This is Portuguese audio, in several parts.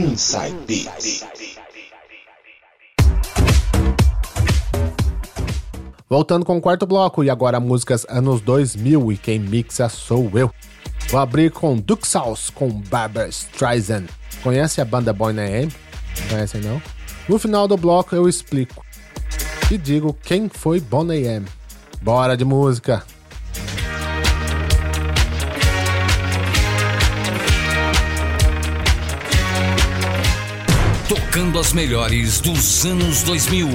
Inside. Voltando com o quarto bloco e agora músicas anos 2000 e quem mixa sou eu. Vou abrir com Duke com Barbara Streisand. Conhece a banda Boy AM? Conhecem não? No final do bloco eu explico e digo quem foi Bonnie M. Bora de música! Tocando as melhores dos anos 2000.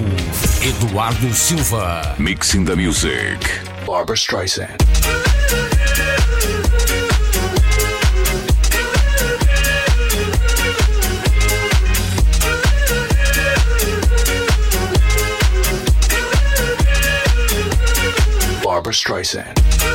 Eduardo Silva. Mixing the music. Barbara Streisand. Barbara Streisand.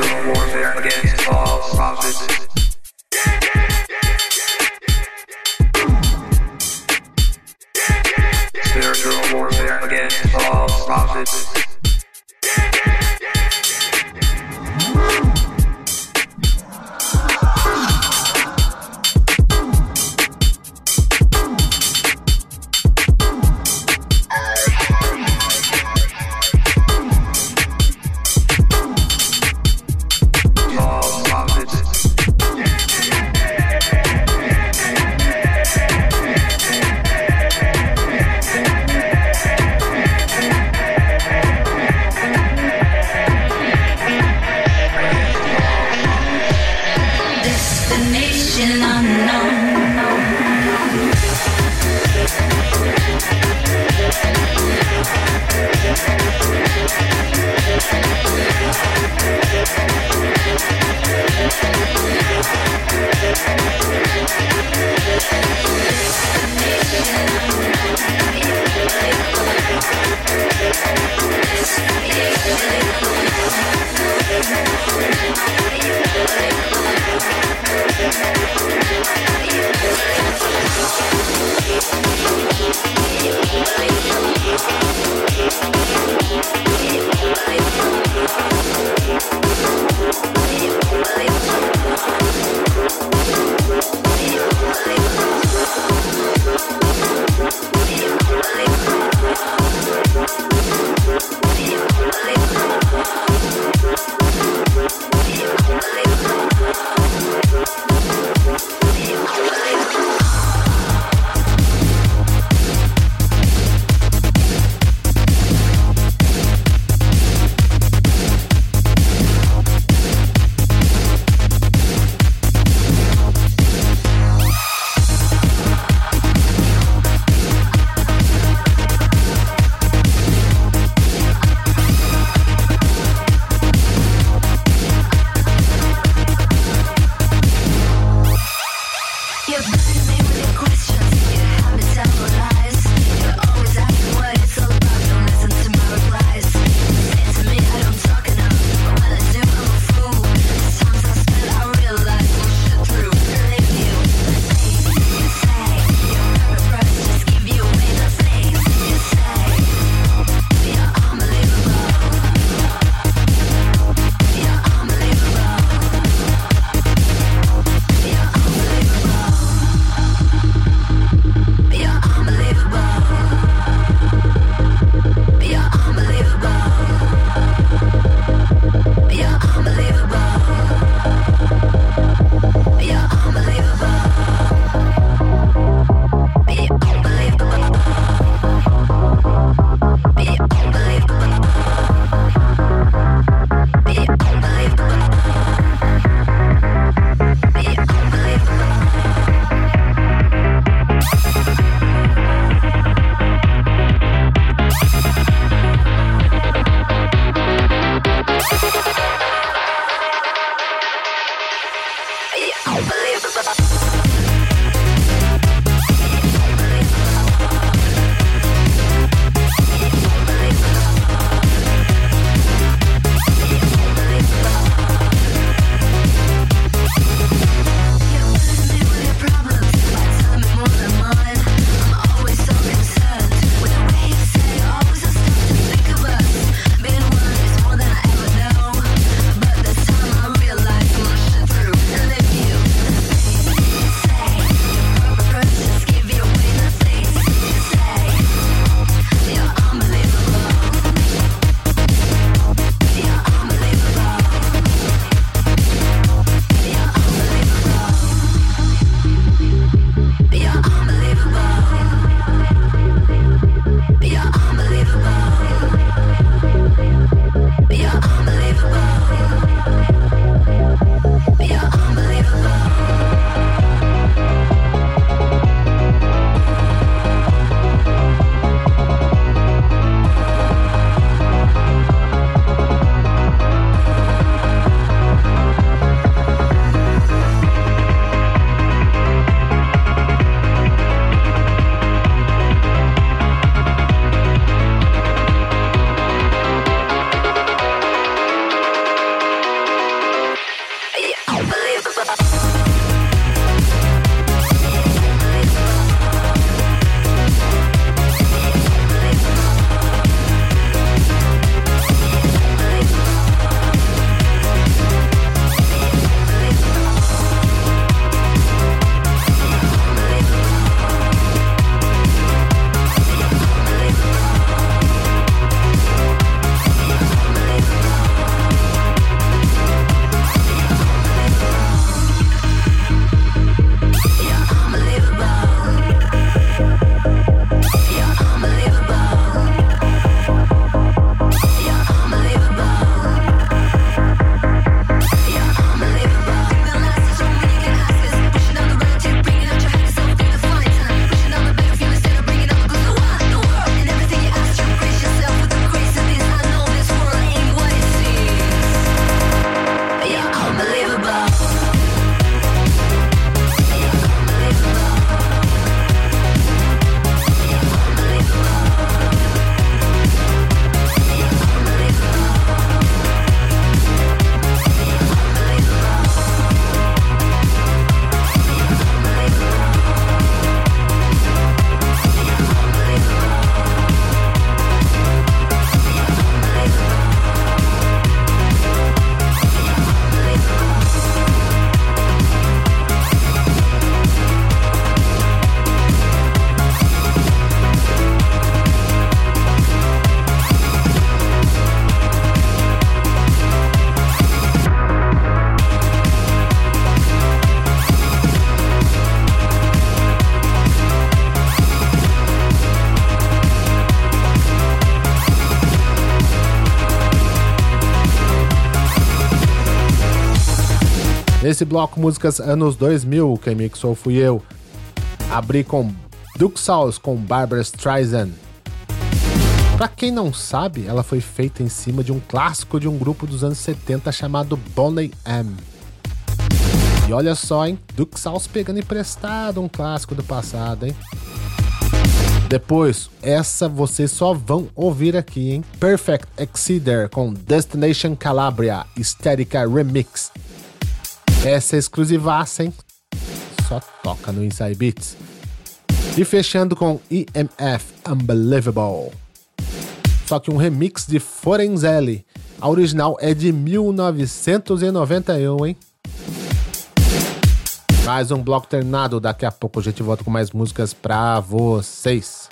warfare against false prophets. Nesse bloco, músicas anos 2000, quem mixou fui eu. Abri com Duke Sauce com Barbara Streisand. Pra quem não sabe, ela foi feita em cima de um clássico de um grupo dos anos 70 chamado Boney M. E olha só, hein? Duke Sauce pegando emprestado um clássico do passado, hein? Depois, essa vocês só vão ouvir aqui, hein? Perfect Exceeder com Destination Calabria Estética Remix. Essa é exclusivaça, hein? Só toca no Inside Beats. E fechando com EMF Unbelievable. Só que um remix de Forenzelli. A original é de 1991, hein? Mais um bloco terminado. Daqui a pouco a gente volta com mais músicas pra vocês.